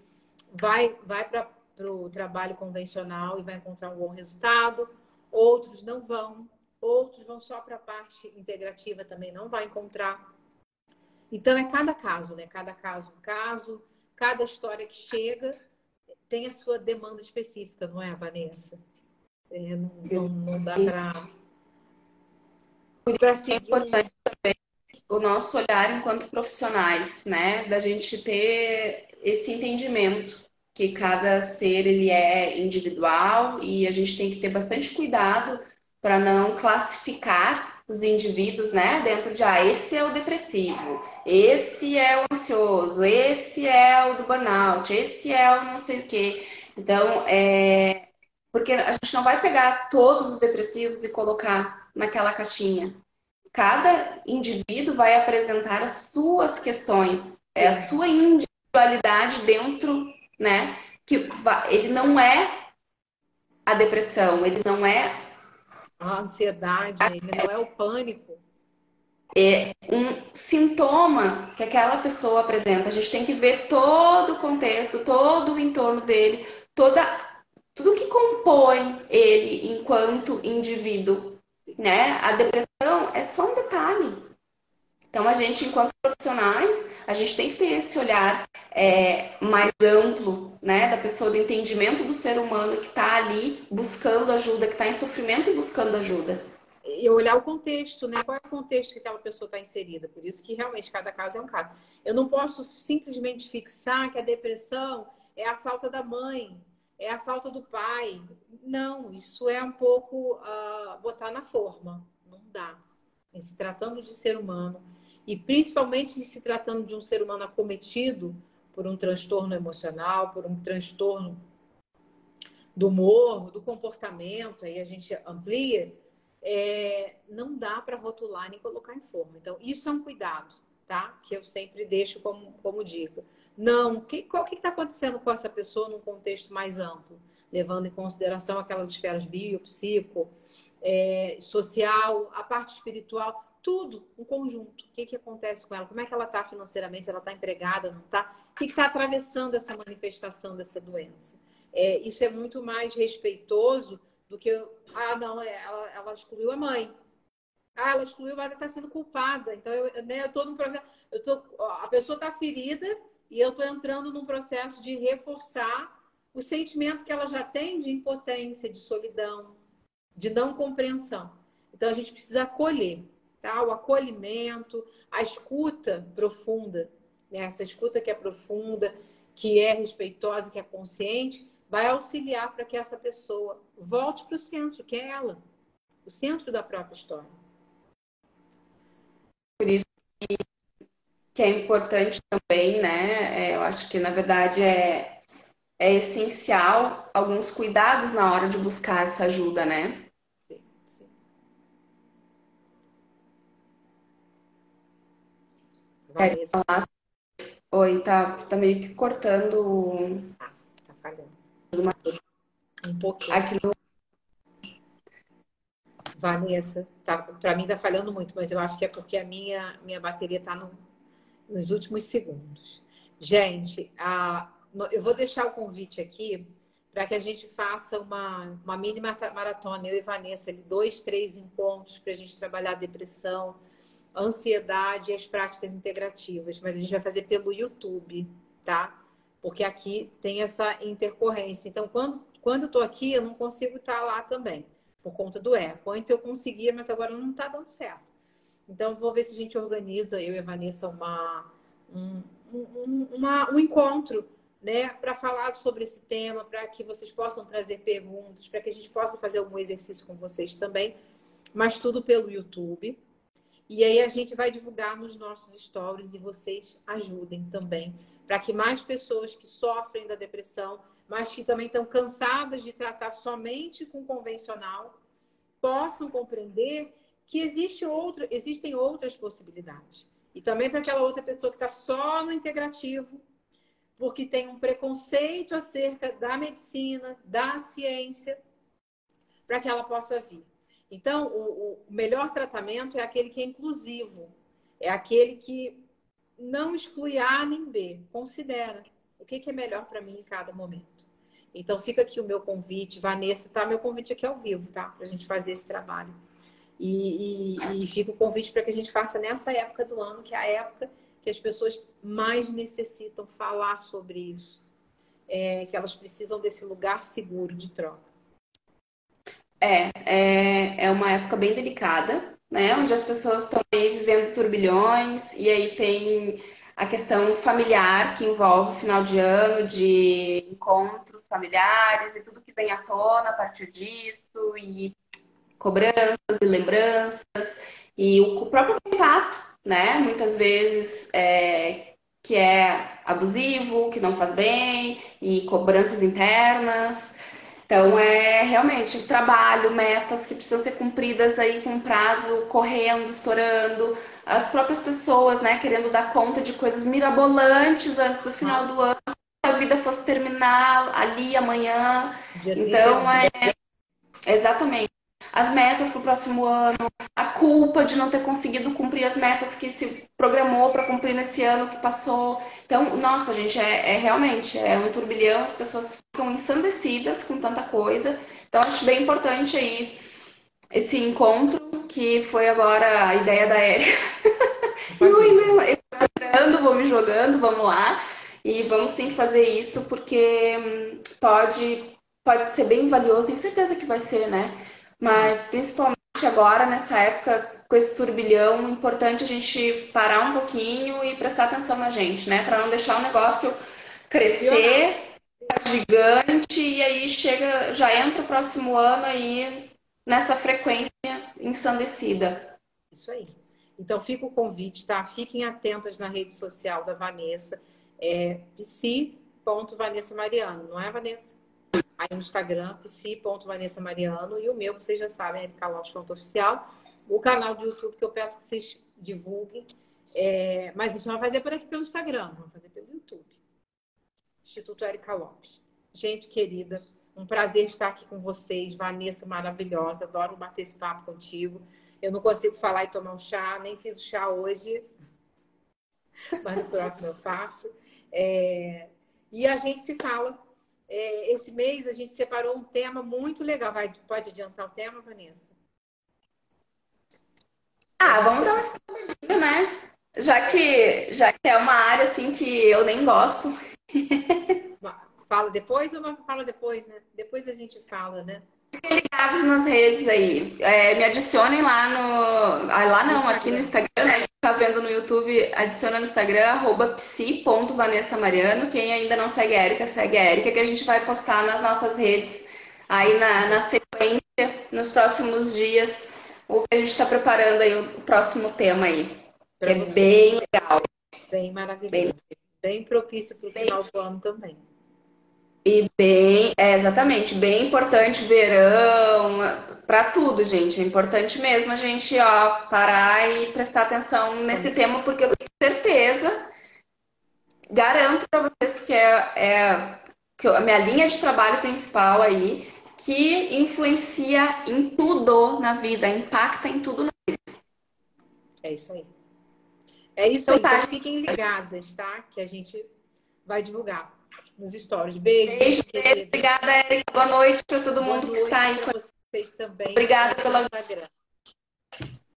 vai, vai para o trabalho convencional e vai encontrar um bom resultado, outros não vão, outros vão só para a parte integrativa também não vai encontrar. Então é cada caso, né? Cada caso um caso, cada história que chega tem a sua demanda específica, não é, Vanessa? É, não, não, não, dá para. É importante também o nosso olhar enquanto profissionais, né? Da gente ter esse entendimento que cada ser ele é individual e a gente tem que ter bastante cuidado para não classificar os indivíduos, né, dentro de ah, esse é o depressivo, esse é o ansioso, esse é o do burnout, esse é o não sei o quê. Então, é porque a gente não vai pegar todos os depressivos e colocar naquela caixinha. Cada indivíduo vai apresentar as suas questões, é a sua individualidade dentro, né, que ele não é a depressão, ele não é a ansiedade, ele não é o pânico. É um sintoma que aquela pessoa apresenta. A gente tem que ver todo o contexto, todo o entorno dele, toda, tudo que compõe ele enquanto indivíduo. Né? A depressão é só um detalhe. Então, a gente, enquanto profissionais, a gente tem que ter esse olhar é, mais amplo, né, da pessoa, do entendimento do ser humano que está ali buscando ajuda, que está em sofrimento e buscando ajuda. E olhar o contexto, né? Qual é o contexto que aquela pessoa está inserida? Por isso que realmente cada caso é um caso. Eu não posso simplesmente fixar que a depressão é a falta da mãe, é a falta do pai. Não, isso é um pouco uh, botar na forma. Não dá. Em se tratando de ser humano, e principalmente se tratando de um ser humano acometido por um transtorno emocional, por um transtorno do humor, do comportamento, aí a gente amplia, é, não dá para rotular nem colocar em forma. Então, isso é um cuidado, tá? Que eu sempre deixo como, como dica. Não, que, qual que está acontecendo com essa pessoa num contexto mais amplo, levando em consideração aquelas esferas bio, psico, é, social, a parte espiritual, tudo, um conjunto. O que, que acontece com ela? Como é que ela está financeiramente? Ela está empregada, não está? O que está atravessando essa manifestação dessa doença? É, isso é muito mais respeitoso do que, ah, não, é, ela, ela excluiu a mãe. Ah, ela excluiu, mas ela está sendo culpada. Então, eu né, estou num processo. Eu tô, a pessoa está ferida e eu estou entrando num processo de reforçar o sentimento que ela já tem de impotência, de solidão, de não compreensão. Então, a gente precisa acolher, tá? O acolhimento, a escuta profunda, né? essa escuta que é profunda, que é respeitosa, que é consciente, vai auxiliar para que essa pessoa volte para o centro, que é ela, o centro da própria história. Por isso que é importante também, né? É, eu acho que na verdade é, é essencial alguns cuidados na hora de buscar essa ajuda, né? Sim, sim. É, Oi, tá, tá meio que cortando. Ah, tá falhando. Um pouquinho. Aquilo... Vanessa, tá, para mim tá falhando muito, mas eu acho que é porque a minha, minha bateria tá no, nos últimos segundos. Gente, a, eu vou deixar o convite aqui para que a gente faça uma, uma mini maratona, eu e Vanessa, ali, dois, três encontros para a gente trabalhar a depressão, ansiedade e as práticas integrativas. Mas a gente vai fazer pelo YouTube, tá? Porque aqui tem essa intercorrência. Então, quando quando eu estou aqui, eu não consigo estar lá também, por conta do eco. Antes eu conseguia, mas agora não está dando certo. Então, vou ver se a gente organiza, eu e a Vanessa, uma, um, um, uma, um encontro né, para falar sobre esse tema, para que vocês possam trazer perguntas, para que a gente possa fazer algum exercício com vocês também, mas tudo pelo YouTube. E aí a gente vai divulgar nos nossos stories e vocês ajudem também, para que mais pessoas que sofrem da depressão mas que também estão cansadas de tratar somente com convencional, possam compreender que existe outra, existem outras possibilidades. E também para aquela outra pessoa que está só no integrativo, porque tem um preconceito acerca da medicina, da ciência, para que ela possa vir. Então, o, o melhor tratamento é aquele que é inclusivo, é aquele que não exclui A nem B, considera o que, que é melhor para mim em cada momento. Então, fica aqui o meu convite, Vanessa, tá? Meu convite aqui ao vivo, tá? Para a gente fazer esse trabalho. E, e, e fica o convite para que a gente faça nessa época do ano, que é a época que as pessoas mais necessitam falar sobre isso. É, que elas precisam desse lugar seguro de troca. É, é, é uma época bem delicada, né? Onde as pessoas estão aí vivendo turbilhões, e aí tem a questão familiar que envolve final de ano, de encontros familiares e tudo que vem à tona a partir disso, e cobranças e lembranças, e o próprio contato, né? Muitas vezes é, que é abusivo, que não faz bem, e cobranças internas. Então, é realmente trabalho, metas que precisam ser cumpridas aí com prazo correndo, estourando. As próprias pessoas, né, querendo dar conta de coisas mirabolantes antes do final do ano, se a vida fosse terminar ali amanhã. Então, é. Exatamente as metas para o próximo ano, a culpa de não ter conseguido cumprir as metas que se programou para cumprir nesse ano que passou. Então, nossa, gente, é, é, realmente é um turbilhão, as pessoas ficam ensandecidas com tanta coisa. Então, acho bem importante aí esse encontro, que foi agora a ideia da Érica. [laughs] eu, eu vou me jogando, vamos lá. E vamos sim fazer isso, porque hum, pode, pode ser bem valioso, tenho certeza que vai ser, né? Mas principalmente agora, nessa época, com esse turbilhão, é importante a gente parar um pouquinho e prestar atenção na gente, né? Para não deixar o negócio crescer, gigante e aí chega, já entra o próximo ano aí nessa frequência ensandecida. Isso aí. Então fica o convite, tá? Fiquem atentas na rede social da Vanessa, é psi.vanessa Mariano, não é, Vanessa? Aí no Instagram, psi.vanessa Mariano, e o meu, vocês já sabem, é Ponto Oficial. O canal do YouTube, que eu peço que vocês divulguem. É... Mas a gente não vai fazer por aqui pelo Instagram, vamos fazer pelo YouTube. Instituto Érica Lopes. Gente querida, um prazer estar aqui com vocês. Vanessa, maravilhosa. Adoro bater esse papo contigo. Eu não consigo falar e tomar um chá, nem fiz o chá hoje, [laughs] mas no próximo eu faço. É... E a gente se fala. É, esse mês a gente separou um tema muito legal. Vai, pode adiantar o tema, Vanessa? Ah, vamos dar uma escolha, né? Já que, já que é uma área assim que eu nem gosto. [laughs] Fala depois ou fala depois, né? Depois a gente fala, né? Fiquem ligados nas redes aí. É, me adicionem lá no. Ah, lá não, aqui no Instagram, né? Tá vendo no YouTube, adiciona no Instagram, arroba psi.vanessa Quem ainda não segue a Erika, segue a Erika, que a gente vai postar nas nossas redes aí na, na sequência, nos próximos dias, o que a gente está preparando aí, o próximo tema aí. que é bem legal. Bem maravilhoso. Bem, bem propício para o final do ano também. E bem, é, exatamente, bem importante verão, para tudo, gente. É importante mesmo a gente ó, parar e prestar atenção nesse tema, porque eu tenho certeza, garanto para vocês, porque é, é a minha linha de trabalho principal aí, que influencia em tudo na vida, impacta em tudo na vida. É isso aí. É isso então, aí. Tá. Então fiquem ligadas, tá? Que a gente vai divulgar nos stories. Beijo. Beijo, beijo. Obrigada, Erika. Boa noite para todo Boa mundo que está aí. Vocês também. Obrigada pela.